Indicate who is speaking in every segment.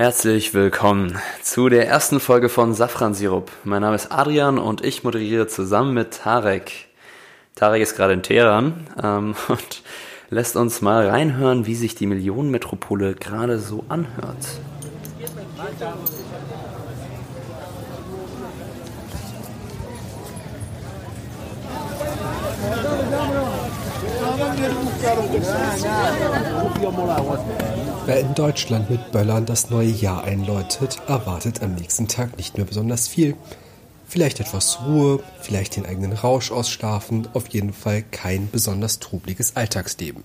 Speaker 1: Herzlich willkommen zu der ersten Folge von Safransirup. Mein Name ist Adrian und ich moderiere zusammen mit Tarek. Tarek ist gerade in Teheran ähm, und lässt uns mal reinhören, wie sich die Millionenmetropole gerade so anhört.
Speaker 2: Wer in Deutschland mit Böllern das neue Jahr einläutet, erwartet am nächsten Tag nicht mehr besonders viel. Vielleicht etwas Ruhe, vielleicht den eigenen Rausch ausschlafen, auf jeden Fall kein besonders trubliges Alltagsleben.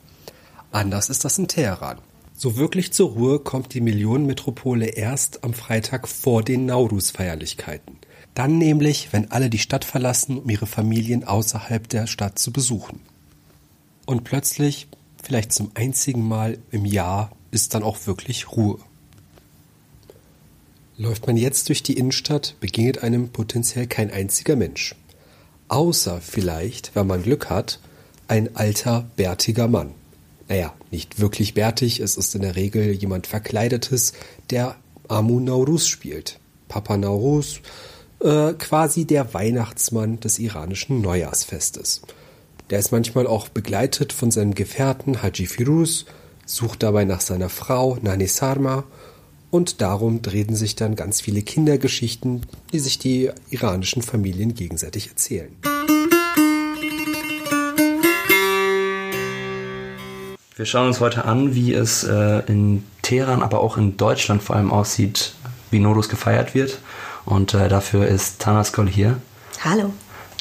Speaker 2: Anders ist das in Teheran. So wirklich zur Ruhe kommt die Millionenmetropole erst am Freitag vor den Nauruz-Feierlichkeiten. Dann nämlich, wenn alle die Stadt verlassen, um ihre Familien außerhalb der Stadt zu besuchen. Und plötzlich, vielleicht zum einzigen Mal im Jahr, ist dann auch wirklich Ruhe. Läuft man jetzt durch die Innenstadt, begegnet einem potenziell kein einziger Mensch. Außer vielleicht, wenn man Glück hat, ein alter, bärtiger Mann. Naja, nicht wirklich bärtig, es ist in der Regel jemand Verkleidetes, der Amu Nauruz spielt. Papa Nauruz, äh, quasi der Weihnachtsmann des iranischen Neujahrsfestes. Der ist manchmal auch begleitet von seinem Gefährten Haji Firuz, sucht dabei nach seiner Frau Nani Sarma und darum drehen sich dann ganz viele Kindergeschichten, die sich die iranischen Familien gegenseitig erzählen.
Speaker 1: Wir schauen uns heute an, wie es äh, in Teheran, aber auch in Deutschland vor allem aussieht, wie Norus gefeiert wird. Und äh, dafür ist Tanaskol hier.
Speaker 3: Hallo.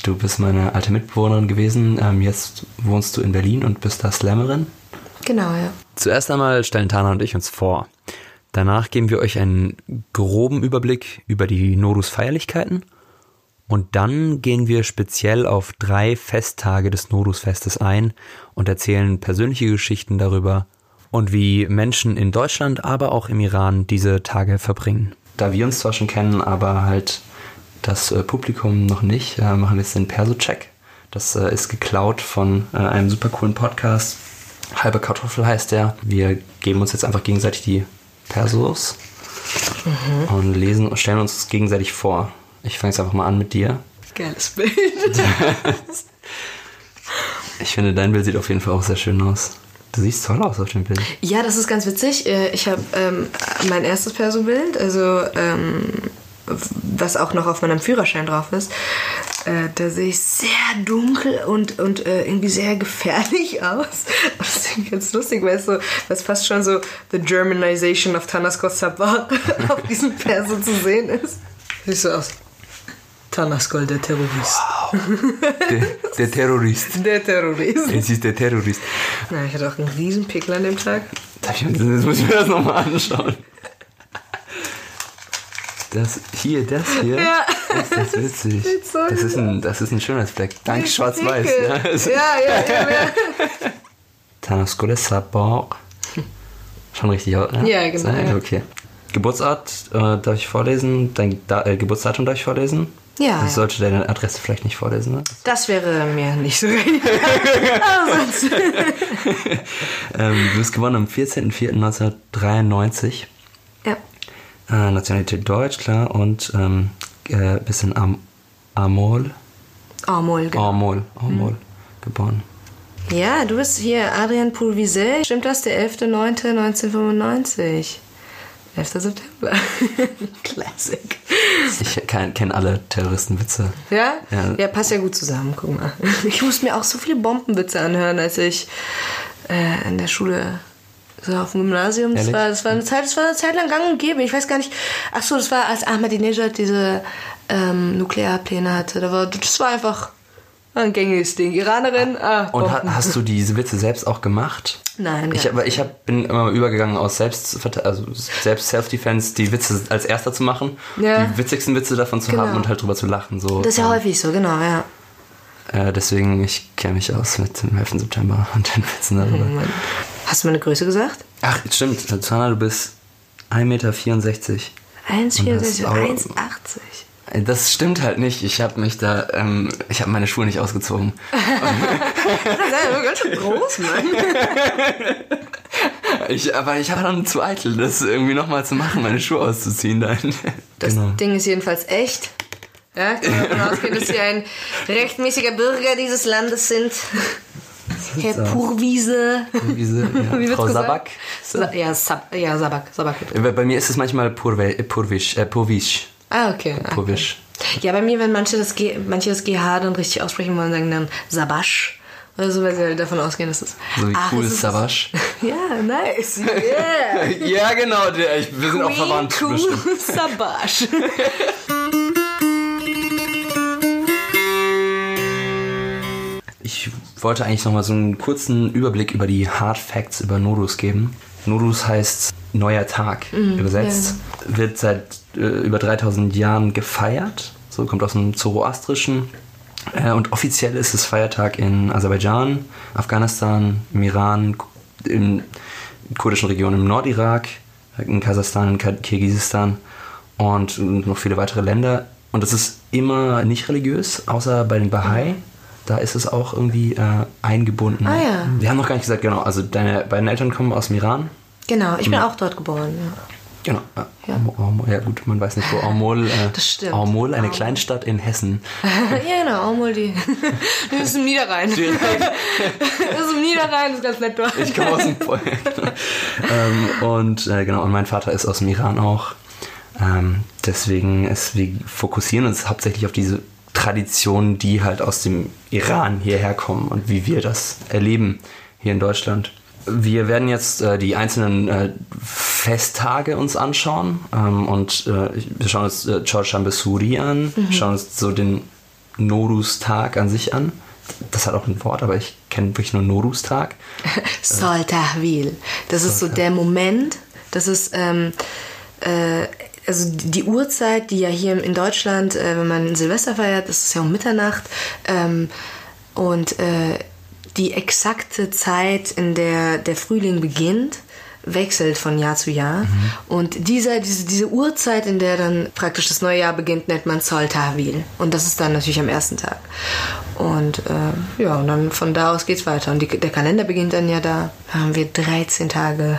Speaker 1: Du bist meine alte Mitbewohnerin gewesen. Ähm, jetzt wohnst du in Berlin und bist da Slammerin.
Speaker 3: Genau, ja.
Speaker 1: Zuerst einmal stellen Tana und ich uns vor. Danach geben wir euch einen groben Überblick über die Norus-Feierlichkeiten. Und dann gehen wir speziell auf drei Festtage des Norus-Festes ein und erzählen persönliche Geschichten darüber und wie Menschen in Deutschland, aber auch im Iran diese Tage verbringen. Da wir uns zwar schon kennen, aber halt das äh, Publikum noch nicht, äh, machen wir jetzt den Perso-Check. Das äh, ist geklaut von einem super coolen Podcast. Halbe Kartoffel heißt der. Wir geben uns jetzt einfach gegenseitig die Persos mhm. und lesen, stellen uns gegenseitig vor. Ich fange jetzt einfach mal an mit dir.
Speaker 3: Geiles Bild.
Speaker 1: ich finde, dein Bild sieht auf jeden Fall auch sehr schön aus. Du siehst toll aus auf dem Bild.
Speaker 3: Ja, das ist ganz witzig. Ich habe ähm, mein erstes Perso-Bild, also ähm, was auch noch auf meinem Führerschein drauf ist, äh, da sehe ich sehr dunkel und, und äh, irgendwie sehr gefährlich aus. Und das ist ganz lustig, weil es so, was fast schon so the Germanization of Tanaskos Sabah auf diesem Perso zu sehen ist. Siehst so aus. Tanaskol, der Terrorist. Wow.
Speaker 1: Der, der, Terrorist.
Speaker 3: Der Terrorist.
Speaker 1: Es ist der Terrorist.
Speaker 3: Na, ich hatte auch einen riesen Pickel an dem Tag.
Speaker 1: Jetzt muss ich mir das nochmal anschauen. Das hier, das hier, ja. ist das witzig. Das ist ein, das ist ein Schönheitsfleck. Dank Schwarz-Weiß. Ja, ja, ja. ja, ja. Tanaskole Sabor. Schon richtig, ne?
Speaker 3: Ja, genau.
Speaker 1: Okay. Geburtsort äh, darf ich vorlesen? Dein da äh, Geburtsdatum darf ich vorlesen?
Speaker 3: Ja.
Speaker 1: Ich sollte deine Adresse vielleicht nicht vorlesen, ne?
Speaker 3: Das wäre mir nicht so ähm,
Speaker 1: Du bist geboren am 14.04.1993. Äh, Nationalität Deutsch, klar. Und ähm, äh, bisschen Am Amol.
Speaker 3: Amol,
Speaker 1: genau. Amol, Amol mhm. geboren.
Speaker 3: Ja, du bist hier Adrian Pulvisel. Stimmt das? Der 11.09.1995. 11. September. Classic.
Speaker 1: Ich kenne alle Terroristenwitze.
Speaker 3: Ja? ja? ja? passt ja gut zusammen. Guck mal. Ich musste mir auch so viele Bombenwitze anhören, als ich äh, in der Schule so auf dem Gymnasium. Das war, das war, eine Zeit, das war eine Zeit lang gang und gäbe. Ich weiß gar nicht. Ach so, das war, als Ahmadinejad diese ähm, Nuklearpläne hatte. Da war, das war einfach ein gängiges Ding. Iranerin, ah,
Speaker 1: Und ha hast du diese Witze selbst auch gemacht?
Speaker 3: Nein.
Speaker 1: Ich, aber ich hab, bin immer übergegangen aus selbst, also selbst Self-Defense, die Witze als erster zu machen, ja. die witzigsten Witze davon zu genau. haben und halt drüber zu lachen. So.
Speaker 3: Das ist ja ähm, häufig so, genau, ja.
Speaker 1: Äh, deswegen, ich kenne mich aus mit dem 11. September und den Witzen darüber. Mhm.
Speaker 3: Hast du meine Größe gesagt?
Speaker 1: Ach, stimmt. Zana, du bist 1,64 Meter. 1,64,
Speaker 3: 1,80.
Speaker 1: Das stimmt halt nicht. Ich habe mich da, ähm, ich habe meine Schuhe nicht ausgezogen.
Speaker 3: das ist ganz schön groß, Mann.
Speaker 1: Ich, aber ich war dann zu eitel, das irgendwie nochmal zu machen, meine Schuhe auszuziehen dann.
Speaker 3: Das
Speaker 1: genau.
Speaker 3: Ding ist jedenfalls echt. Ja, kann man davon ausgehen, dass Sie ein rechtmäßiger Bürger dieses Landes sind. Herr
Speaker 1: so.
Speaker 3: Purwiese.
Speaker 1: Diese, ja. Frau? Sabak.
Speaker 3: Sa ja, Sab ja, Sabak. Sabak.
Speaker 1: Bei mir ist es manchmal Purve, Purvisch, äh, Purvisch.
Speaker 3: Ah, okay. Ah,
Speaker 1: Purvisch.
Speaker 3: Ja, bei mir, wenn manche das, G manche das GH dann richtig aussprechen wollen, sagen dann Sabasch. Oder so, weil sie halt davon ausgehen, dass es.
Speaker 1: So wie
Speaker 3: Ach,
Speaker 1: cool ist Savasch.
Speaker 3: Ja, nice. Yeah.
Speaker 1: ja, genau, der, ich, wir sind auch
Speaker 3: Queen
Speaker 1: verwandt.
Speaker 3: cool
Speaker 1: bestimmt.
Speaker 3: Sabasch.
Speaker 1: Ich wollte eigentlich nochmal so einen kurzen Überblick über die Hard Facts über Nodus geben. Nodus heißt neuer Tag übersetzt. Wird seit äh, über 3000 Jahren gefeiert. So kommt aus dem Zoroastrischen. Äh, und offiziell ist es Feiertag in Aserbaidschan, Afghanistan, im Iran, in kurdischen Regionen im Nordirak, in Kasachstan, in Kirgisistan und noch viele weitere Länder. Und es ist immer nicht religiös, außer bei den Bahai. Da ist es auch irgendwie äh, eingebunden.
Speaker 3: Ah, ja.
Speaker 1: Wir haben noch gar nicht gesagt, genau. Also deine beiden Eltern kommen aus dem Iran.
Speaker 3: Genau, ich bin auch dort geboren. Ja.
Speaker 1: Genau. Ja,
Speaker 3: Ja.
Speaker 1: Ja gut, man weiß nicht, wo Aumol. Äh,
Speaker 3: Das stimmt.
Speaker 1: Aumol, eine
Speaker 3: Aumol.
Speaker 1: Kleinstadt in Hessen.
Speaker 3: ja, genau, mal die. Du bist im Niederrhein. Du bist im Niederrhein, das ist ganz nett dort.
Speaker 1: Ich komme aus dem Projekt. ähm, und äh, genau, und mein Vater ist aus dem Iran auch. Ähm, deswegen ist, wir fokussieren uns hauptsächlich auf diese Traditionen, die halt aus dem Iran hierher kommen und wie wir das erleben hier in Deutschland. Wir werden jetzt äh, die einzelnen äh, Festtage uns anschauen ähm, und äh, wir schauen uns äh, Chorsham Besuri an, schauen uns so den Norus-Tag an sich an. Das hat auch ein Wort, aber ich kenne wirklich nur Norus-Tag.
Speaker 3: Soltahwil. Das ist so der Moment, das ist, ähm, äh, also die Uhrzeit, die ja hier in Deutschland, äh, wenn man Silvester feiert, das ist ja um Mitternacht. Ähm, und äh, die exakte Zeit, in der der Frühling beginnt, wechselt von Jahr zu Jahr. Und dieser, diese, diese Uhrzeit, in der dann praktisch das neue Jahr beginnt, nennt man Soltahwil. Und das ist dann natürlich am ersten Tag. Und äh, ja, und dann von da aus geht's weiter. Und die, der Kalender beginnt dann ja da. Da haben wir 13 Tage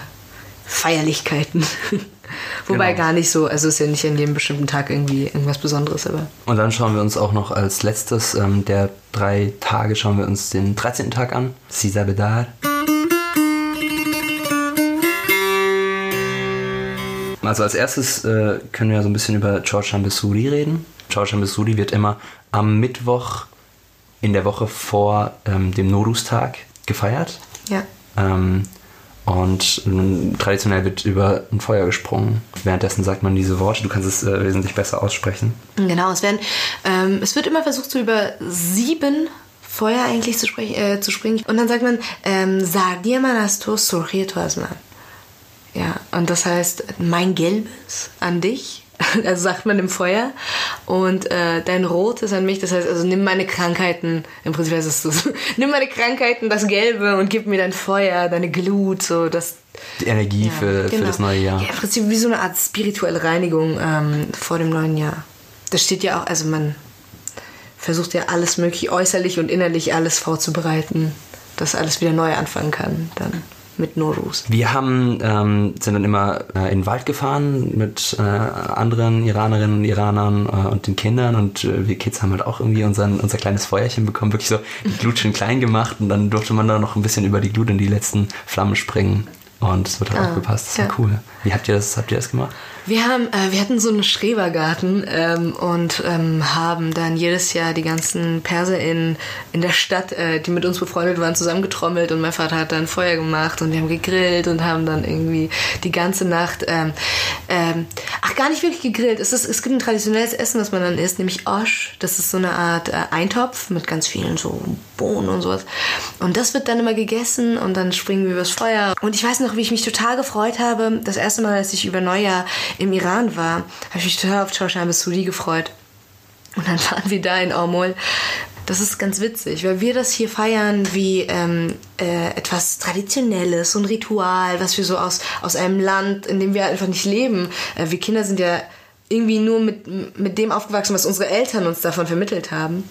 Speaker 3: Feierlichkeiten. Wobei
Speaker 1: Genau.
Speaker 3: gar nicht so, also ist ja nicht an jedem bestimmten Tag irgendwie irgendwas Besonderes, aber.
Speaker 1: Und dann schauen wir uns auch noch als letztes ähm, der drei Tage schauen wir uns den 13. Tag an. Sisabedar. Also als erstes äh, können wir so ein bisschen über Chorsham Besuri reden. Chorsham Besuri wird immer am Mittwoch in der Woche vor ähm, dem Norus-Tag gefeiert.
Speaker 3: Ja.
Speaker 1: Ähm, und ähm, traditionell wird über ein Feuer gesprungen. Währenddessen sagt man diese Worte. Du kannst es äh, wesentlich besser aussprechen.
Speaker 3: Genau, es werden, ähm, es wird immer versucht, so über sieben Feuer eigentlich zu, sprech, äh, zu springen. Und dann sagt man, ähm, Sardiamanasto Surgieto Asman. Ja, und das heißt, mein Gelbes an dich. Also sagt man im Feuer. Und äh, dein Rotes an mich. Das heißt, also nimm meine Krankheiten. Im Prinzip heißt es so. Nimm meine Krankheiten, das Gelbe, und gib mir dein Feuer, deine Glut, so das
Speaker 1: Die Energie für, für
Speaker 3: genau.
Speaker 1: das neue Jahr.
Speaker 3: Ja, im Prinzip wie so eine Art spirituelle Reinigung ähm, vor dem neuen Jahr. Das steht ja auch, also man versucht ja alles möglich, äußerlich und innerlich alles vorzubereiten, dass alles wieder neu anfangen kann, dann mit Norus.
Speaker 1: Wir haben, ähm, sind dann immer äh, in den Wald gefahren mit äh, anderen Iranerinnen und Iranern äh, und den Kindern und äh, wir Kids haben halt auch irgendwie unseren, unser kleines Feuerchen bekommen, wirklich so die Glut schön klein gemacht und dann durfte man da noch ein bisschen über die Glut in die letzten Flammen springen und es wird halt
Speaker 3: Ah,
Speaker 1: auch gepasst. Das war
Speaker 3: ja.
Speaker 1: cool. Wie habt ihr das, habt ihr das gemacht?
Speaker 3: Wir haben, äh, wir hatten so einen Schrebergarten ähm, und ähm, haben dann jedes Jahr die ganzen Perser in, in der Stadt, äh, die mit uns befreundet waren, zusammengetrommelt und mein Vater hat dann Feuer gemacht und wir haben gegrillt und haben dann irgendwie die ganze Nacht, ähm, ähm, ach gar nicht wirklich gegrillt. Es, ist, es gibt ein traditionelles Essen, was man dann isst, nämlich Osch. Das ist so eine Art äh, Eintopf mit ganz vielen so Bohnen und sowas. Und das wird dann immer gegessen und dann springen wir übers Feuer. Und ich weiß noch, wie ich mich total gefreut habe. Das erste Mal, als ich über Neujahr im Iran war, habe ich mich total auf Chausham Suri gefreut. Und dann waren wir da in Aumol. Das ist ganz witzig, weil wir das hier feiern wie ähm, äh, etwas Traditionelles, so ein Ritual, was wir so aus, aus einem Land, in dem wir einfach nicht leben. Äh, wir Kinder sind ja irgendwie nur mit, mit dem aufgewachsen, was unsere Eltern uns davon vermittelt haben.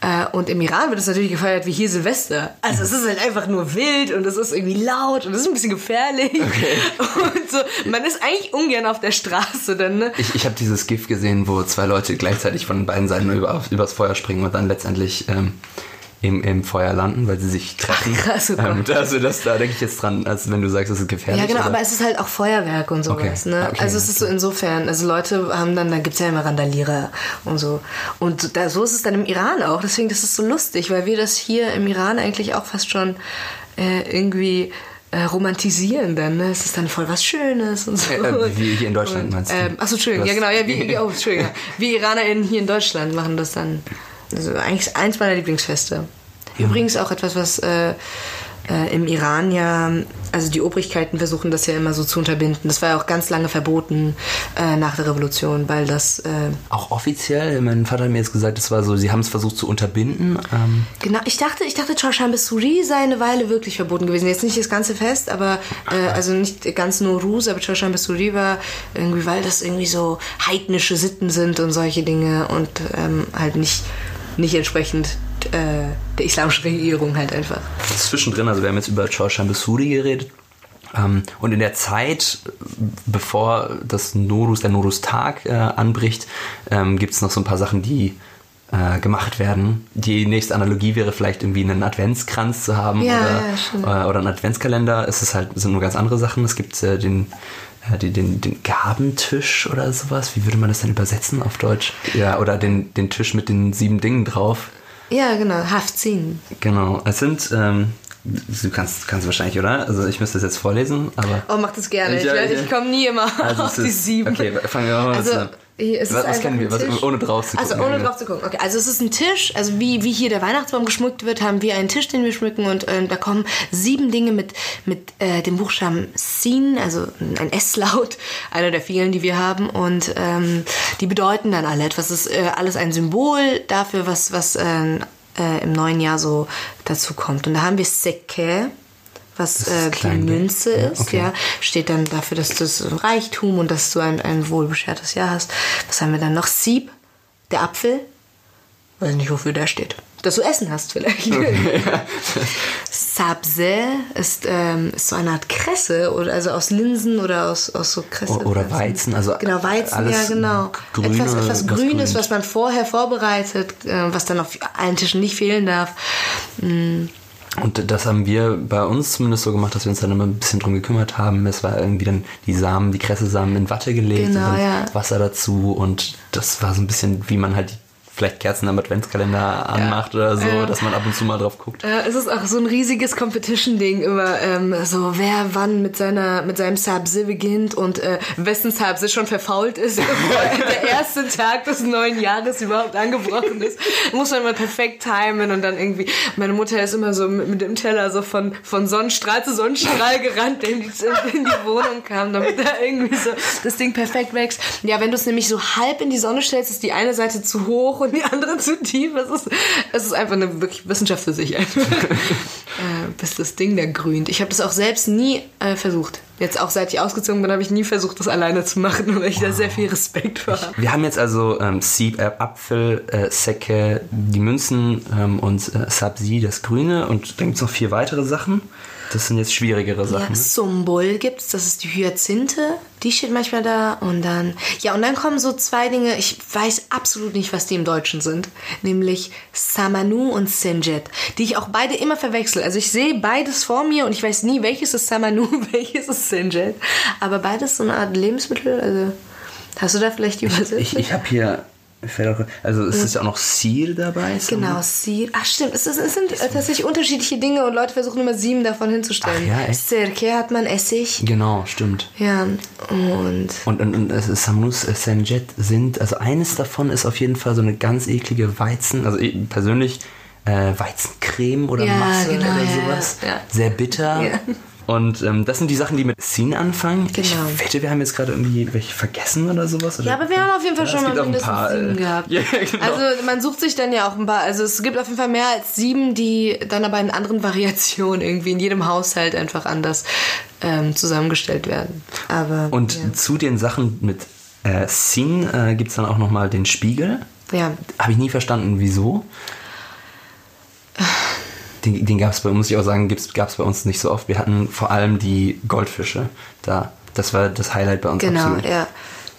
Speaker 3: Äh, und im Iran wird es natürlich gefeiert wie hier Silvester. Also es ist halt einfach nur wild und es ist irgendwie laut und es ist ein bisschen gefährlich. Okay. Und so, man ist eigentlich ungern auf der Straße dann, ne?
Speaker 1: Ich, ich habe dieses GIF gesehen, wo zwei Leute gleichzeitig von beiden Seiten über, übers Feuer springen und dann letztendlich ähm, im, im Feuer landen, weil sie sich treffen. Ach, krass, oh ähm, also das, da denke ich jetzt dran, als wenn du sagst, es ist gefährlich.
Speaker 3: Ja, genau, oder? aber es ist halt auch Feuerwerk und sowas. Okay. Ne? Okay, also es ist so insofern, also Leute haben dann, da gibt es ja immer Randalierer und so. Und da, so ist es dann im Iran auch. Deswegen, das ist so lustig, weil wir das hier im Iran eigentlich auch fast schon äh, irgendwie äh, romantisieren dann, ne? Es ist dann voll was Schönes und so.
Speaker 1: Äh, wie hier in Deutschland und, meinst du?
Speaker 3: Ähm, achso, Entschuldigung, ja genau, ja, wie, oh, Entschuldigung. Wie IranerInnen hier in Deutschland machen das dann also eigentlich eins meiner Lieblingsfeste. Übrigens auch etwas, was äh, äh, im Iran ja, also die Obrigkeiten versuchen das ja immer so zu unterbinden. Das war ja auch ganz lange verboten äh, nach der Revolution, weil das. Äh,
Speaker 1: auch offiziell? Mein Vater hat mir jetzt gesagt, es war so, sie haben es versucht zu unterbinden. Ähm.
Speaker 3: Genau, ich dachte, ich dachte, Chorshan Besuri sei eine Weile wirklich verboten gewesen. Jetzt nicht das ganze Fest, aber äh, also nicht ganz nur Rus, aber Chorshan Besuri war irgendwie, weil das irgendwie so heidnische Sitten sind und solche Dinge und ähm, halt nicht nicht entsprechend äh, der islamischen Regierung halt einfach.
Speaker 1: Zwischendrin, also wir haben jetzt über Chorshan Besuri geredet. Ähm, und in der Zeit, bevor das Norus, der Norus-Tag äh, anbricht, ähm, gibt es noch so ein paar Sachen, die äh, gemacht werden. Die nächste Analogie wäre vielleicht irgendwie einen Adventskranz zu haben
Speaker 3: ja,
Speaker 1: oder, ja, äh, oder einen Adventskalender. Es ist halt, sind nur ganz andere Sachen. Es gibt äh, den den, den, den Gabentisch oder sowas. Wie würde man das denn übersetzen auf Deutsch? Ja, oder den, den Tisch mit den sieben Dingen drauf.
Speaker 3: Ja, genau, Haftzin.
Speaker 1: Genau, es sind, ähm, du kannst, kannst wahrscheinlich, oder? Also ich müsste das jetzt vorlesen, aber...
Speaker 3: Oh, mach das gerne, ich, ich, ich komme nie immer also auf die sieben.
Speaker 1: Okay, fangen wir mal also, an. Was, was kennen wir? Was, ohne drauf zu
Speaker 3: gucken. Also ohne drauf zu gucken. Okay, also es ist ein Tisch, also wie, wie hier der Weihnachtsbaum geschmückt wird, haben wir einen Tisch, den wir schmücken und äh, da kommen sieben Dinge mit, mit äh, dem Buchstaben Sin, also ein S-Laut, einer der vielen, die wir haben und ähm, die bedeuten dann alle etwas. Es ist äh, alles ein Symbol dafür, was, was äh, äh, im neuen Jahr so dazu kommt. Und da haben wir Seke, was äh, die Münze ist, okay. ja, steht dann dafür, dass du das Reichtum und dass du ein, ein wohlbeschertes Jahr hast. Was haben wir dann noch? Sieb, der Apfel. Weiß nicht, wofür der steht. Dass du Essen hast vielleicht. Okay. Sabse ist, ähm, ist so eine Art Kresse, oder, also aus Linsen oder aus, aus so Kresse.
Speaker 1: Oder Weizen, also
Speaker 3: Genau, Weizen, ja genau. Grüne, etwas, etwas Grünes, was man vorher vorbereitet, äh, was dann auf allen Tischen nicht fehlen darf. Mm.
Speaker 1: Und das haben wir bei uns zumindest so gemacht, dass wir uns dann immer ein bisschen drum gekümmert haben. Es war irgendwie dann die Samen, die Kressesamen in Watte gelegt genau, und dann ja. Wasser dazu und das war so ein bisschen, wie man halt die vielleicht Kerzen am Adventskalender anmacht ja. oder so, ja. dass man ab und zu mal drauf guckt.
Speaker 3: Ja, es ist auch so ein riesiges Competition-Ding immer, ähm, so wer wann mit seiner mit seinem Sabse beginnt und äh, wessen Sabse schon verfault ist, bevor der erste Tag des neuen Jahres überhaupt angebrochen ist, muss man immer perfekt timen und dann irgendwie, meine Mutter ist immer so mit, mit dem Teller so von, von Sonnenstrahl zu Sonnenstrahl gerannt, der in die, in die Wohnung kam, damit da irgendwie so das Ding perfekt wächst. Ja, wenn du es nämlich so halb in die Sonne stellst, ist die eine Seite zu hoch und die andere zu tief. Es ist, es ist einfach eine wirklich Wissenschaft für sich einfach. äh, bis das Ding da grünt. Ich habe das auch selbst nie äh, versucht. Jetzt auch seit ich ausgezogen bin, habe ich nie versucht, das alleine zu machen, weil ich wow. da sehr viel Respekt vor habe.
Speaker 1: Wir haben jetzt also ähm, Sieb, äh, Apfel, äh, Säcke, die Münzen ähm, und äh, Sabzi, das Grüne. Und dann gibt es noch vier weitere Sachen. Das sind jetzt schwierigere Sachen. Ja?
Speaker 3: Sumbul gibt's, das ist die Hyazinthe, die steht manchmal da und dann ja und dann kommen so zwei Dinge, ich weiß absolut nicht, was die im Deutschen sind, nämlich Samanu und Senjet, die ich auch beide immer verwechsel. Also ich sehe beides vor mir und ich weiß nie, welches ist Samanu, welches ist Senjet, aber beides so eine Art Lebensmittel, also Hast du da vielleicht die Übersetzung?
Speaker 1: Ich, ich, ich habe hier also es ist ja auch noch Seal dabei.
Speaker 3: Genau, Seal. Ach stimmt, es, ist, es sind tatsächlich unterschiedliche Dinge und Leute versuchen immer sieben davon hinzustellen. Ach ja, echt? Sirke hat man Essig.
Speaker 1: Genau, stimmt.
Speaker 3: Ja, und...
Speaker 1: Und, und, und Samus Senjet sind, also eines davon ist auf jeden Fall so eine ganz eklige Weizen, also persönlich äh, Weizencreme oder ja, Masse genau, oder sowas. Ja, ja. Sehr bitter. Und ähm, das sind die Sachen, die mit Sin anfangen. Genau. Ich wette, wir haben jetzt gerade irgendwie welche vergessen oder sowas. Oder?
Speaker 3: Ja, aber wir haben auf jeden Fall ja, schon mal mindestens paar, sieben äh, gehabt. ja, genau. Also man sucht sich dann ja auch ein paar. Also es gibt auf jeden Fall mehr als sieben, die dann aber in anderen Variationen irgendwie in jedem Haushalt einfach anders ähm, zusammengestellt werden. Aber
Speaker 1: und ja. zu den Sachen mit Äh, Sin äh, gibt es dann auch nochmal den Spiegel.
Speaker 3: Ja.
Speaker 1: Habe ich nie verstanden, wieso. Den, den gab es bei uns, muss ich auch sagen, gab es bei uns nicht so oft. Wir hatten vor allem die Goldfische da. Das war das Highlight bei uns
Speaker 3: Genau,
Speaker 1: absolut.
Speaker 3: ja.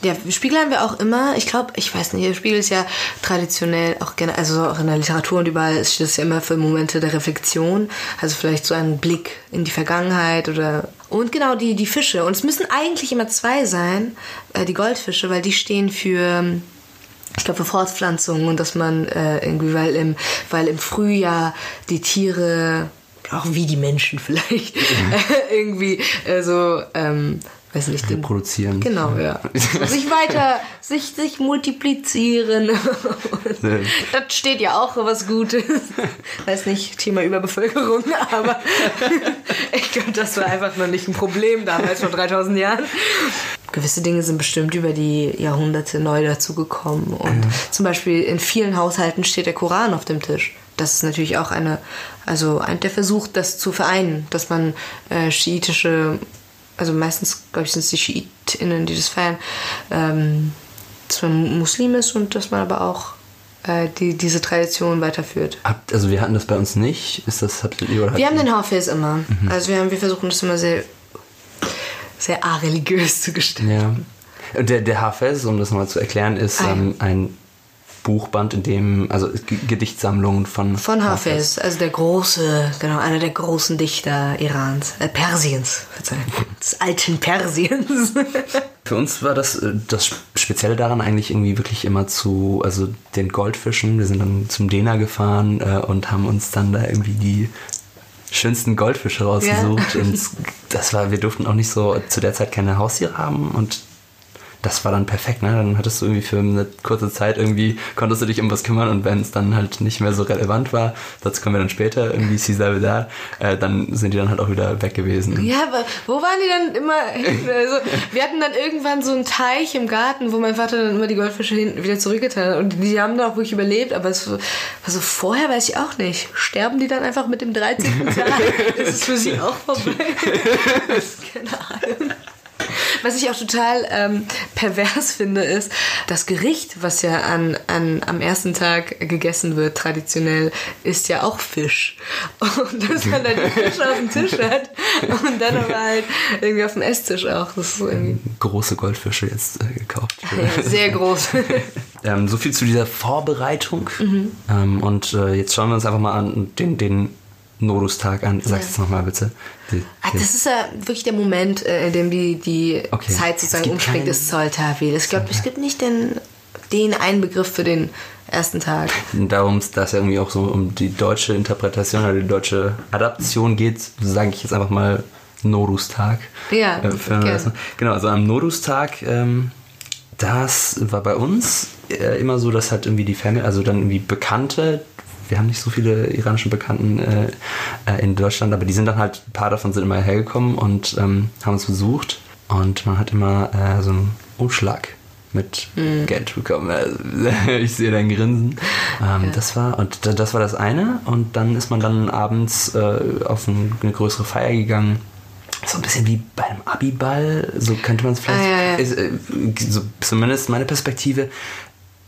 Speaker 3: Ja, Spiegel haben wir auch immer. Ich glaube, ich weiß nicht, der Spiegel ist ja traditionell auch gerne, also auch in der Literatur und überall ist das ja immer für Momente der Reflexion. Also vielleicht so ein Blick in die Vergangenheit oder. Und genau, die, die Fische. Und es müssen eigentlich immer zwei sein, äh, die Goldfische, weil die stehen für. Ich glaube, für Fortpflanzung und dass man äh, irgendwie, weil im, weil im Frühjahr die Tiere, auch wie die Menschen vielleicht, irgendwie äh, so, ähm, weiß nicht, den,
Speaker 1: Produzieren.
Speaker 3: Genau, ja. sich weiter, sich, sich multiplizieren. das steht ja auch was Gutes. Weiß nicht, Thema Überbevölkerung, aber ich glaube, das war einfach noch nicht ein Problem damals, vor 3000 Jahren. Gewisse Dinge sind bestimmt über die Jahrhunderte neu dazugekommen. Und
Speaker 1: Mhm.
Speaker 3: zum Beispiel in vielen Haushalten steht der Koran auf dem Tisch. Das ist natürlich auch eine, also ein, der Versuch, das zu vereinen, dass man äh, schiitische also meistens, glaube ich, sind es die SchiitInnen, die das feiern, ähm, dass man Muslim ist und dass man aber auch äh, die, diese Tradition weiterführt.
Speaker 1: Habt, also wir hatten das bei uns nicht. Ist das, habt ihr, oder
Speaker 3: Wir haben den Hafiz immer. Also wir, haben, wir versuchen das immer sehr, sehr areligiös zu gestalten.
Speaker 1: Ja. Der, der Hafez, um das mal zu erklären, ist
Speaker 3: Ah, ja.
Speaker 1: ähm, ein Buchband, in dem, also G- Gedichtsammlungen von,
Speaker 3: Von Hafiz, also der große, genau, einer der großen Dichter Irans, äh, Persiens, Verzeihung, des alten Persiens.
Speaker 1: Für uns war das, äh, das Spezielle daran eigentlich irgendwie wirklich immer zu, also den Goldfischen. Wir sind dann zum Dena gefahren äh, und haben uns dann da irgendwie die schönsten Goldfische rausgesucht.
Speaker 3: Ja.
Speaker 1: Und das war, wir durften auch nicht so zu der Zeit keine Haustiere haben und das war dann perfekt, ne? Dann hattest du irgendwie für eine kurze Zeit irgendwie, konntest du dich um was kümmern und wenn es dann halt nicht mehr so relevant war, dazu kommen wir dann später, irgendwie Caesar da, äh, dann sind die dann halt auch wieder weg gewesen.
Speaker 3: Ja, aber wo waren die dann immer? Also, wir hatten dann irgendwann so einen Teich im Garten, wo mein Vater dann immer die Goldfische hinten wieder zurückgetan hat. Und die haben da auch wirklich überlebt, aber es war also vorher weiß ich auch nicht. Sterben die dann einfach mit dem 13. Tag? Ist es für sie auch vorbei? Keine Ahnung. Was ich auch total ähm, pervers finde, ist, das Gericht, was ja an, an, am ersten Tag gegessen wird, traditionell, ist ja auch Fisch. Und dass man dann die Fische auf dem Tisch hat und dann aber halt irgendwie auf dem Esstisch auch. Das ist irgendwie
Speaker 1: Große Goldfische jetzt äh, gekauft.
Speaker 3: ja, sehr groß.
Speaker 1: Ähm, so viel zu dieser Vorbereitung. Ähm, und äh, jetzt schauen wir uns einfach mal an den, den Norus-Tag an. Sag es nochmal bitte. Die,
Speaker 3: Ah, Das ist ja wirklich der Moment, äh, in dem die, die
Speaker 1: Okay.
Speaker 3: Zeit
Speaker 1: Es
Speaker 3: sozusagen umspringt, ist Zolltawil. Ich glaube, es gibt nicht den, den einen Begriff für den ersten Tag.
Speaker 1: Darum, dass ja irgendwie auch so um die deutsche Interpretation oder die deutsche Adaption geht, sage ich jetzt einfach mal Norus-Tag.
Speaker 3: Ja,
Speaker 1: Äh, Genau, also am Norus-Tag, ähm, das war bei uns äh, immer so, dass halt irgendwie die Family, also dann irgendwie Bekannte, wir haben nicht so viele iranische Bekannten äh, äh, in Deutschland, aber die sind dann halt, ein paar davon sind immer hergekommen und ähm, haben uns besucht und man hat immer äh, so einen Umschlag mit
Speaker 3: Mhm.
Speaker 1: Geld bekommen. Ich sehe dein Grinsen. Ähm, Das war und da- das war das eine und dann ist man dann abends äh, auf ein, eine größere Feier gegangen. So ein bisschen wie beim Abiball, so könnte man es vielleicht.
Speaker 3: Ah, ja, ja.
Speaker 1: Ist, äh, so, zumindest meine Perspektive.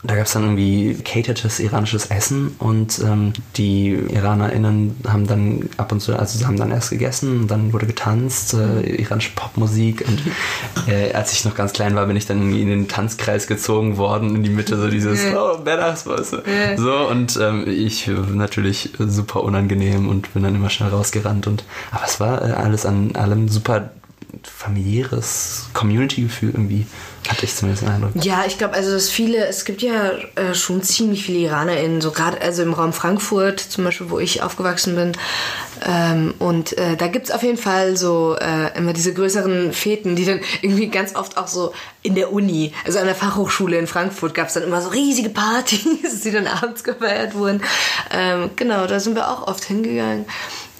Speaker 1: Da gab es dann irgendwie catertes iranisches Essen und ähm, die IranerInnen haben dann ab und zu, also sie haben dann erst gegessen und dann wurde getanzt, äh, iranische Popmusik. Und äh, als ich noch ganz klein war, bin ich dann irgendwie in den Tanzkreis gezogen worden, in die Mitte, so dieses, oh, Badass, weißt du. So und ähm, ich natürlich super unangenehm und bin dann immer schnell rausgerannt und aber es war äh, alles an allem super familiäres Community-Gefühl irgendwie, hatte ich zumindest den Eindruck.
Speaker 3: Ja, ich glaube, also dass viele, es gibt ja äh, schon ziemlich viele IranerInnen, so gerade also im Raum Frankfurt zum Beispiel, wo ich aufgewachsen bin. Ähm, und äh, da gibt's auf jeden Fall so äh, immer diese größeren Feten, die dann irgendwie ganz oft auch so in der Uni, also an der Fachhochschule in Frankfurt gab's dann immer so riesige Partys, die dann abends gefeiert wurden. Ähm, genau, da sind wir auch oft hingegangen.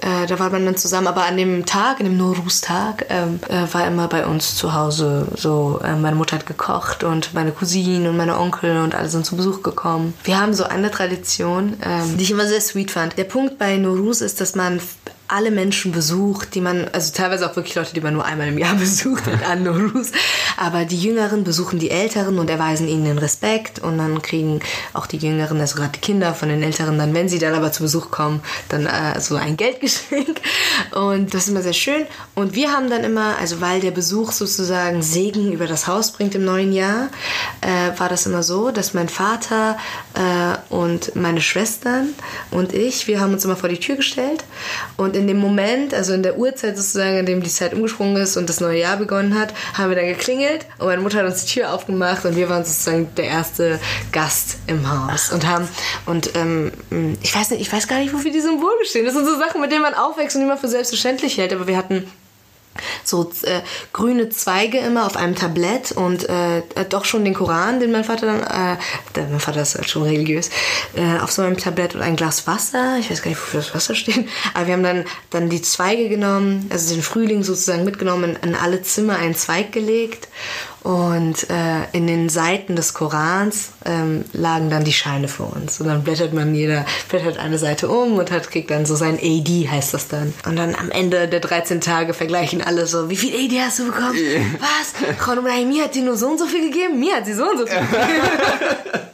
Speaker 3: Äh, da war man dann zusammen, aber an dem Tag, an dem Norus-Tag, ähm, äh, war immer bei uns zu Hause so, äh, meine Mutter hat gekocht und meine Cousinen und meine Onkel und alle sind zu Besuch gekommen. Wir haben so eine Tradition, ähm, die ich immer sehr sweet fand. Der Punkt bei Norus ist, dass man alle Menschen besucht, die man, also teilweise auch wirklich Leute, die man nur einmal im Jahr besucht an Norus. Aber die Jüngeren besuchen die Älteren und erweisen ihnen den Respekt und dann kriegen auch die Jüngeren, also gerade die Kinder von den Älteren, dann, wenn sie dann aber zu Besuch kommen, dann äh, so ein Geldgeschenk. Und das ist immer sehr schön. Und wir haben dann immer, also weil der Besuch sozusagen Segen über das Haus bringt im neuen Jahr, äh, war das immer so, dass mein Vater äh, und meine Schwestern und ich, wir haben uns immer vor die Tür gestellt und in dem Moment, also in der Uhrzeit sozusagen, in dem die Zeit umgesprungen ist und das neue Jahr begonnen hat, haben wir dann geklingelt und meine Mutter hat uns die Tür aufgemacht und wir waren sozusagen der erste Gast im Haus und haben und ähm, ich weiß nicht, ich weiß gar nicht, wofür die Symbole stehen. Das sind so Sachen, mit denen man aufwächst und die man für selbstverständlich hält, aber wir hatten so äh, grüne Zweige immer auf einem Tablett und äh, doch schon den Koran, den mein Vater dann, äh, mein Vater ist halt schon religiös, äh, auf so einem Tablett und ein Glas Wasser. Ich weiß gar nicht, wofür das Wasser steht, aber wir haben dann, dann die Zweige genommen, also den Frühling sozusagen mitgenommen, in alle Zimmer einen Zweig gelegt und äh, in den Seiten des Korans ähm, lagen dann die Scheine vor uns. Und dann blättert man jeder, blättert eine Seite um und hat, kriegt dann so sein AD, heißt das dann. Und dann am Ende der 13 Tage vergleichen alle so, wie viel AD hast du bekommen? Was? Frau mir hat die nur so und so viel gegeben? Mir hat sie so und so viel gegeben.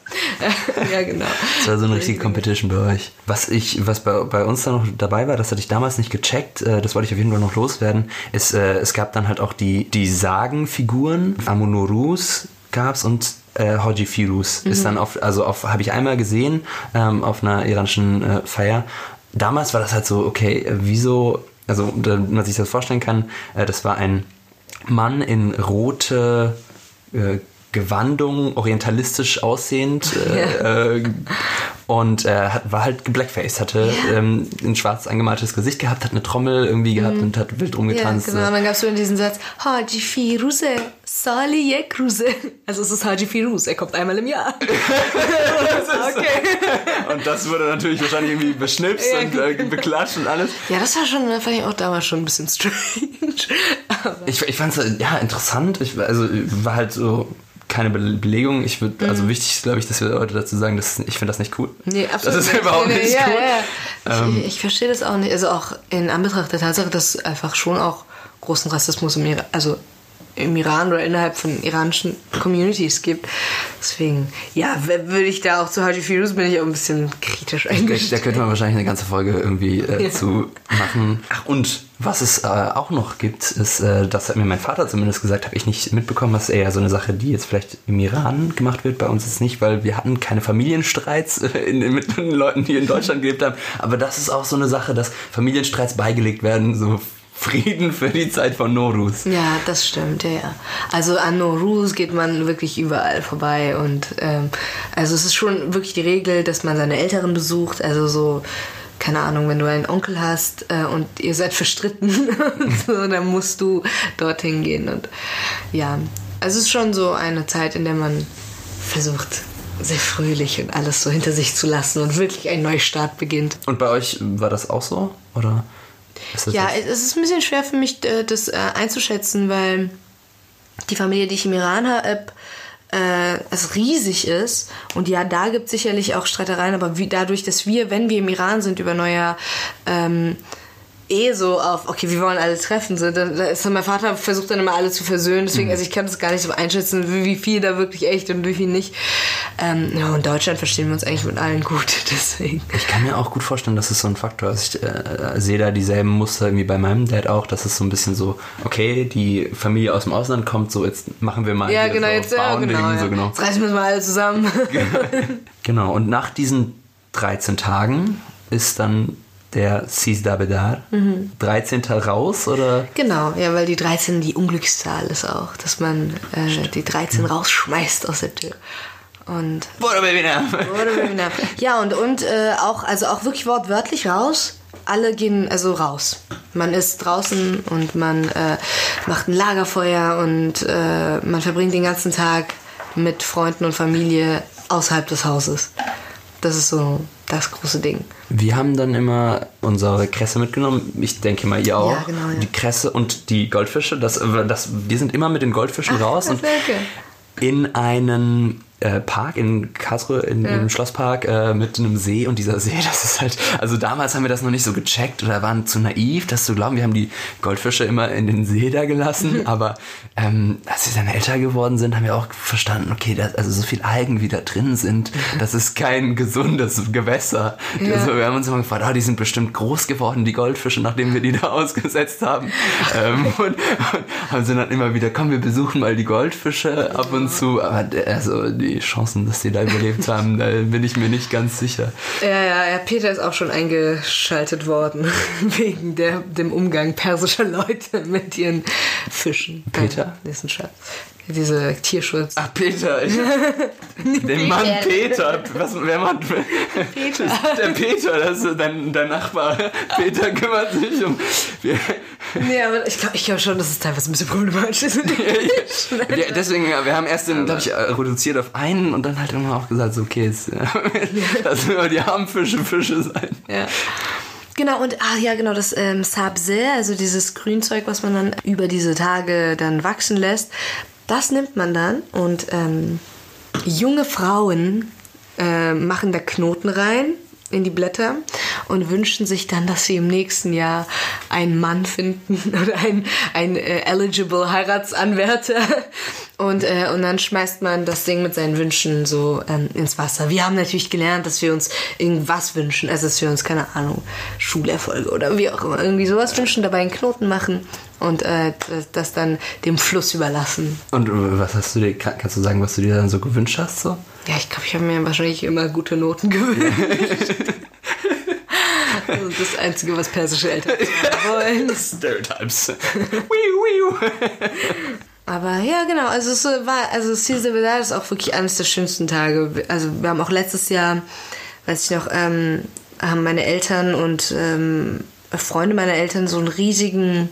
Speaker 3: ja, genau.
Speaker 1: Das war so eine richtige Competition bei euch. Was ich, was bei, bei uns da noch dabei war, das hatte ich damals nicht gecheckt, äh, das wollte ich auf jeden Fall noch loswerden, ist, äh, es gab dann halt auch die, die Sagenfiguren, Amunorus gab's und äh, Hoji Firuz ist dann auf, also auf, habe ich einmal gesehen, ähm, auf einer iranischen äh, Feier. Damals war das halt so, okay, wieso, also, da, man sich das vorstellen kann, äh, das war ein Mann in rote äh, Gewandung, orientalisch aussehend äh, äh, und äh, war halt geblackfaced, hatte
Speaker 3: Ja.
Speaker 1: ähm, ein schwarz angemaltes Gesicht gehabt, hat eine Trommel irgendwie gehabt und hat wild
Speaker 3: Ja,
Speaker 1: rumgetanzt.
Speaker 3: genau. Und dann gab es so diesen Satz, Haji Firuze, Sali Yekruze. Also es ist Haji Firuz, er kommt einmal im Jahr. okay.
Speaker 1: Und das wurde natürlich wahrscheinlich irgendwie beschnipst
Speaker 3: Ja,
Speaker 1: und äh, beklatscht und alles.
Speaker 3: Ja, das war schon, fand ich auch damals schon ein bisschen strange.
Speaker 1: Ich, ich fand es ja interessant. Ich, also war halt so keine Be- Belegung. Ich würde, also wichtig ist, glaube ich, dass wir heute dazu sagen, dass ich finde das nicht cool.
Speaker 3: Nee, absolut.
Speaker 1: Das ist
Speaker 3: nicht.
Speaker 1: überhaupt
Speaker 3: nee,
Speaker 1: nicht
Speaker 3: ja,
Speaker 1: cool.
Speaker 3: Ja,
Speaker 1: Ähm.
Speaker 3: Ich, ich verstehe das auch nicht. Also auch in Anbetracht der Tatsache, dass es einfach schon auch großen Rassismus im Iran, also im Iran oder innerhalb von iranischen Communities gibt. Deswegen, ja, würde ich da auch zu Haji Firuz bin ich auch ein bisschen kritisch
Speaker 1: Da, da könnte man wahrscheinlich eine ganze Folge irgendwie äh,
Speaker 3: Ja.
Speaker 1: zu machen. Ach, und was es äh, auch noch gibt, ist, äh, das hat mir mein Vater zumindest gesagt, habe ich nicht mitbekommen, ist eher so eine Sache, die jetzt vielleicht im Iran gemacht wird, bei uns ist es nicht, weil wir hatten keine Familienstreits äh, in, in, mit den Leuten, die in Deutschland gelebt haben. Aber das ist auch so eine Sache, dass Familienstreits beigelegt werden, so Frieden für die Zeit von Norus.
Speaker 3: Ja, das stimmt, ja, ja. Also an Norus geht man wirklich überall vorbei und ähm, also es ist schon wirklich die Regel, dass man seine Älteren besucht, also so keine Ahnung, wenn du einen Onkel hast äh, und ihr seid verstritten, so, dann musst du dorthin gehen und ja, also es ist schon so eine Zeit, in der man versucht sehr fröhlich und alles so hinter sich zu lassen und wirklich ein Neustart beginnt.
Speaker 1: Und bei euch war das auch so? Oder? Das
Speaker 3: Ja, es ist ein bisschen schwer für mich, äh, das äh, einzuschätzen, weil die Familie, die ich im Iran habe, äh, es riesig ist. Und ja, da gibt es sicherlich auch Streitereien, aber wie, dadurch, dass wir, wenn wir im Iran sind, über Neujahr ähm, eh so auf, okay, wir wollen alle treffen. So, da, da ist dann mein Vater versucht dann immer alle zu versöhnen. Deswegen, also ich kann das gar nicht so einschätzen, wie, wie viel da wirklich echt und wie viel nicht. Ähm, ja, in Deutschland verstehen wir uns eigentlich mit allen gut. Deswegen.
Speaker 1: Ich kann mir auch gut vorstellen, dass es so ein Faktor ist. Ich äh, sehe da dieselben Muster irgendwie bei meinem Dad auch, dass es so ein bisschen so, okay, die Familie aus dem Ausland kommt, so jetzt machen wir mal
Speaker 3: Ja, genau,
Speaker 1: so
Speaker 3: jetzt, ja, genau, ja.
Speaker 1: so genau.
Speaker 3: Jetzt reißen wir mal alle zusammen.
Speaker 1: Genau, und nach diesen 13 Tagen ist dann der Sisda Bedar.
Speaker 3: Mhm.
Speaker 1: 13. raus oder?
Speaker 3: Genau, ja, weil die 13 die Unglückszahl ist auch, dass man äh, die 13 rausschmeißt aus der Tür. Und ja, und, und äh, auch, also auch wirklich wortwörtlich raus. Alle gehen also raus. Man ist draußen und man äh, macht ein Lagerfeuer und äh, man verbringt den ganzen Tag mit Freunden und Familie außerhalb des Hauses. Das ist so das große Ding.
Speaker 1: Wir haben dann immer unsere Kresse mitgenommen. Ich denke mal, ihr auch.
Speaker 3: Ja, genau, ja.
Speaker 1: Die Kresse und die Goldfische. Das, das, wir sind immer mit den Goldfischen raus
Speaker 3: das
Speaker 1: und
Speaker 3: okay.
Speaker 1: in einen äh, Park in Karlsruhe, in,
Speaker 3: Ja.
Speaker 1: im Schlosspark äh, mit einem See und dieser See, das ist halt, also damals haben wir das noch nicht so gecheckt oder waren zu naiv, das zu glauben. Wir haben die Goldfische immer in den See da gelassen, aber ähm, als wir dann älter geworden sind, haben wir auch verstanden, okay, das, also so viel Algen wie da drin sind, das ist kein gesundes Gewässer.
Speaker 3: Ja.
Speaker 1: Also wir haben uns immer gefragt, oh, die sind bestimmt groß geworden, die Goldfische, nachdem wir die da ausgesetzt haben. ähm, und, und haben sie dann immer wieder, komm, wir besuchen mal die Goldfische ab und zu. Aber der- also die Chancen, dass die da überlebt haben, da bin ich mir nicht ganz sicher.
Speaker 3: Ja, ja, ja, Peter ist auch schon eingeschaltet worden wegen der, dem Umgang persischer Leute mit ihren Fischen.
Speaker 1: Peter?
Speaker 3: Ist ein Schatz. Diese Tierschutz.
Speaker 1: Ach, Peter. Ich, den Mann Peter. Was, wer macht?
Speaker 3: Peter.
Speaker 1: Der Peter, das ist dein, dein Nachbar. Peter kümmert sich um. Wir,
Speaker 3: Nee, aber ich glaube ich glaub schon, dass es teilweise ein bisschen problematisch ist.
Speaker 1: Ja, deswegen, ja, wir haben erst den, glaube ich, äh, reduziert auf einen und dann halt irgendwann auch gesagt, so, okay, jetzt, äh, lassen wir mal die armen Fische Fische sein.
Speaker 3: Ja. Genau, und ah ja, genau, das ähm, Sabse, also dieses Grünzeug, was man dann über diese Tage dann wachsen lässt, das nimmt man dann und ähm, junge Frauen äh, machen da Knoten rein in die Blätter und wünschen sich dann, dass sie im nächsten Jahr einen Mann finden oder einen, einen äh, eligible Heiratsanwärter und, äh, und dann schmeißt man das Ding mit seinen Wünschen so ähm, ins Wasser. Wir haben natürlich gelernt, dass wir uns irgendwas wünschen, also dass wir uns, keine Ahnung, Schulerfolge oder wie auch immer, irgendwie sowas wünschen, dabei einen Knoten machen und äh, das, dann dem Fluss überlassen.
Speaker 1: Und äh, was hast du dir, kann, kannst du sagen, was du dir dann so gewünscht hast? So?
Speaker 3: Ja, ich glaube, ich habe mir wahrscheinlich immer gute Noten gewünscht. also das Einzige, was persische Eltern wollen.
Speaker 1: Stereotypes.
Speaker 3: Aber ja, genau. Also es war, also Cesar Vidal ist auch wirklich eines der schönsten Tage. Also wir haben auch letztes Jahr, weiß ich noch, ähm, haben meine Eltern und ähm, Freunde meiner Eltern so einen riesigen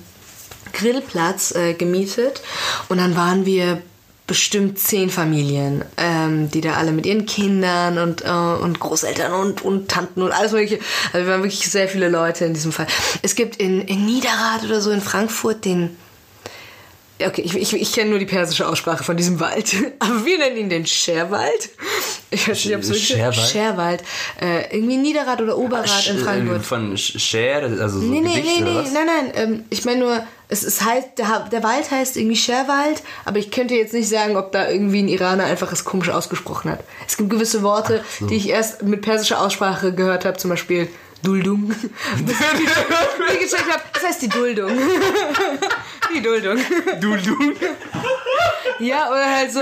Speaker 3: Grillplatz äh, gemietet und dann waren wir bestimmt zehn Familien, ähm, die da alle mit ihren Kindern und, äh, und Großeltern und, und Tanten und alles mögliche. Also wir waren wirklich sehr viele Leute in diesem Fall. Es gibt in, in Niederrad oder so in Frankfurt den Okay, ich, ich, ich kenne nur die persische Aussprache von diesem Wald. Aber wir nennen ihn den Scherwald. Ich weiß nicht, ob es wirklich
Speaker 1: Scherwald?
Speaker 3: Scherwald. Äh, irgendwie Niederrad oder Oberrad in
Speaker 1: Sch-
Speaker 3: Frankfurt.
Speaker 1: äh, Von Share, also so
Speaker 3: Nee, nee,
Speaker 1: Gedicht
Speaker 3: nee, nee, nein, nein. Ähm, ich meine nur, es ist halt, der, der Wald heißt irgendwie Scherwald, aber ich könnte jetzt nicht sagen, ob da irgendwie ein Iraner einfach es komisch ausgesprochen hat. Es gibt gewisse Worte, die ich erst mit persischer Aussprache gehört habe, zum Beispiel Duldung. Ich gecheckt habe, das heißt die Duldung. die Duldung.
Speaker 1: Du, du.
Speaker 3: Ja, oder halt so.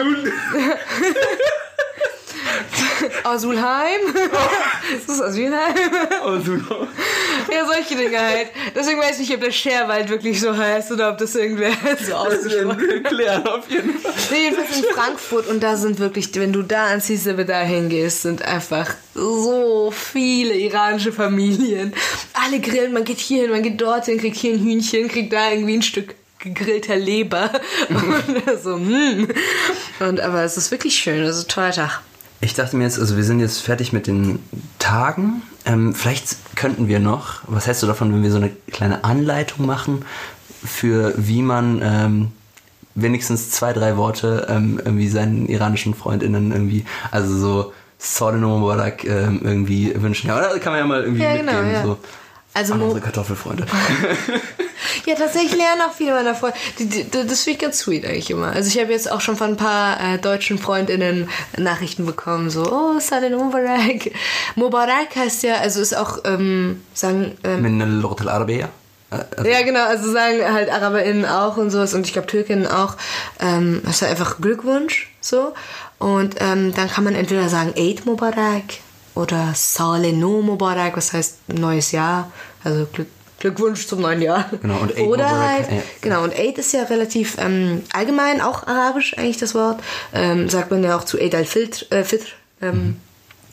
Speaker 3: Asulheim? Ist das Asylheim?
Speaker 1: Oh, du.
Speaker 3: Ja, solche Dinge halt. Deswegen weiß ich nicht, ob der Scherwald wirklich so heißt oder ob das irgendwer so ausgesprochen
Speaker 1: Wir klären auf jeden Fall.
Speaker 3: Nee, jedenfalls in Frankfurt und da sind wirklich, wenn du da an da hingehst, sind einfach so viele iranische Familien. Alle grillen, man geht hier hin, man geht dorthin, kriegt hier ein Hühnchen, kriegt da irgendwie ein Stück gegrillter Leber. Und so, hm. Und aber es ist wirklich schön, ein toller Tag.
Speaker 1: Ich dachte mir jetzt, also wir sind jetzt fertig mit den Tagen. Ähm, vielleicht könnten wir noch, was hältst du davon, wenn wir so eine kleine Anleitung machen für wie man ähm, wenigstens zwei, drei Worte ähm, irgendwie seinen iranischen FreundInnen irgendwie, also so Sodeno Mubarak ähm, irgendwie wünschen. Ja, oder kann man ja mal irgendwie
Speaker 3: Ja, genau,
Speaker 1: mitgeben.
Speaker 3: ja.
Speaker 1: So.
Speaker 3: Also
Speaker 1: unsere Kartoffelfreunde.
Speaker 3: Ja, tatsächlich lernen auch viele meiner Freunde. Das finde ich ganz sweet eigentlich immer. Also ich habe jetzt auch schon von ein paar äh, deutschen Freundinnen Nachrichten bekommen, so, oh, Salin Mubarak. Mubarak heißt ja, also ist auch, ähm, sagen, ähm.
Speaker 1: Äh, also-
Speaker 3: ja genau, also sagen halt AraberInnen auch und sowas und ich glaube Türkinnen auch, ähm, das ist halt einfach Glückwunsch, so. Und ähm, dann kann man entweder sagen Eid Mubarak oder Saleh No Mubarak, was heißt neues Jahr, also Glück, Glückwunsch zum neuen Jahr.
Speaker 1: Genau, und Eid
Speaker 3: Oder halt,
Speaker 1: ja.
Speaker 3: genau, und Eid ist ja relativ ähm, allgemein, auch arabisch eigentlich das Wort. Ähm, sagt man ja auch zu Eid al-Fitr, äh, Fitr, ähm,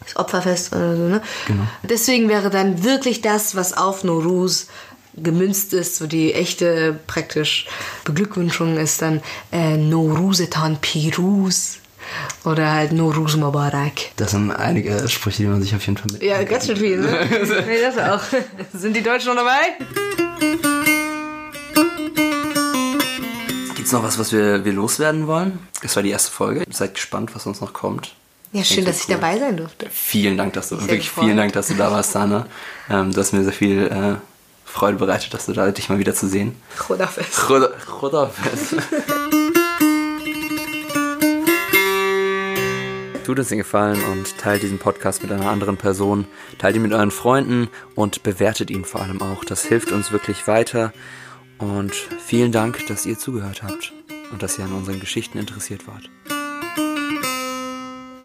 Speaker 3: das Opferfest oder so, ne?
Speaker 1: Genau.
Speaker 3: Deswegen wäre dann wirklich das, was auf Noruz gemünzt ist, so die echte praktisch Beglückwünschung ist dann äh, Noruzetan Piruz oder halt Noruz Mubarak.
Speaker 1: Das sind einige Sprüche, die man sich auf jeden Fall mit.
Speaker 3: Ja, ganz schön viel, ne? nee, das auch. Sind die Deutschen noch dabei?
Speaker 1: Gibt's noch was, was wir, wir loswerden wollen? Das war die erste Folge. Seid gespannt, was uns noch kommt.
Speaker 3: Ja, schön, dass ich dabei sein durfte.
Speaker 1: Vielen Dank, dass du, wirklich
Speaker 3: gefreut.
Speaker 1: vielen Dank, dass du da warst, Sana. Ähm, du hast mir sehr viel äh, Freude bereitet, dass du da dich mal wieder zu sehen.
Speaker 3: Chodafest.
Speaker 1: Choda- Tut uns den Gefallen und teilt diesen Podcast mit einer anderen Person. Teilt ihn mit euren Freunden und bewertet ihn vor allem auch. Das hilft uns wirklich weiter. Und vielen Dank, dass ihr zugehört habt und dass ihr an unseren Geschichten interessiert wart.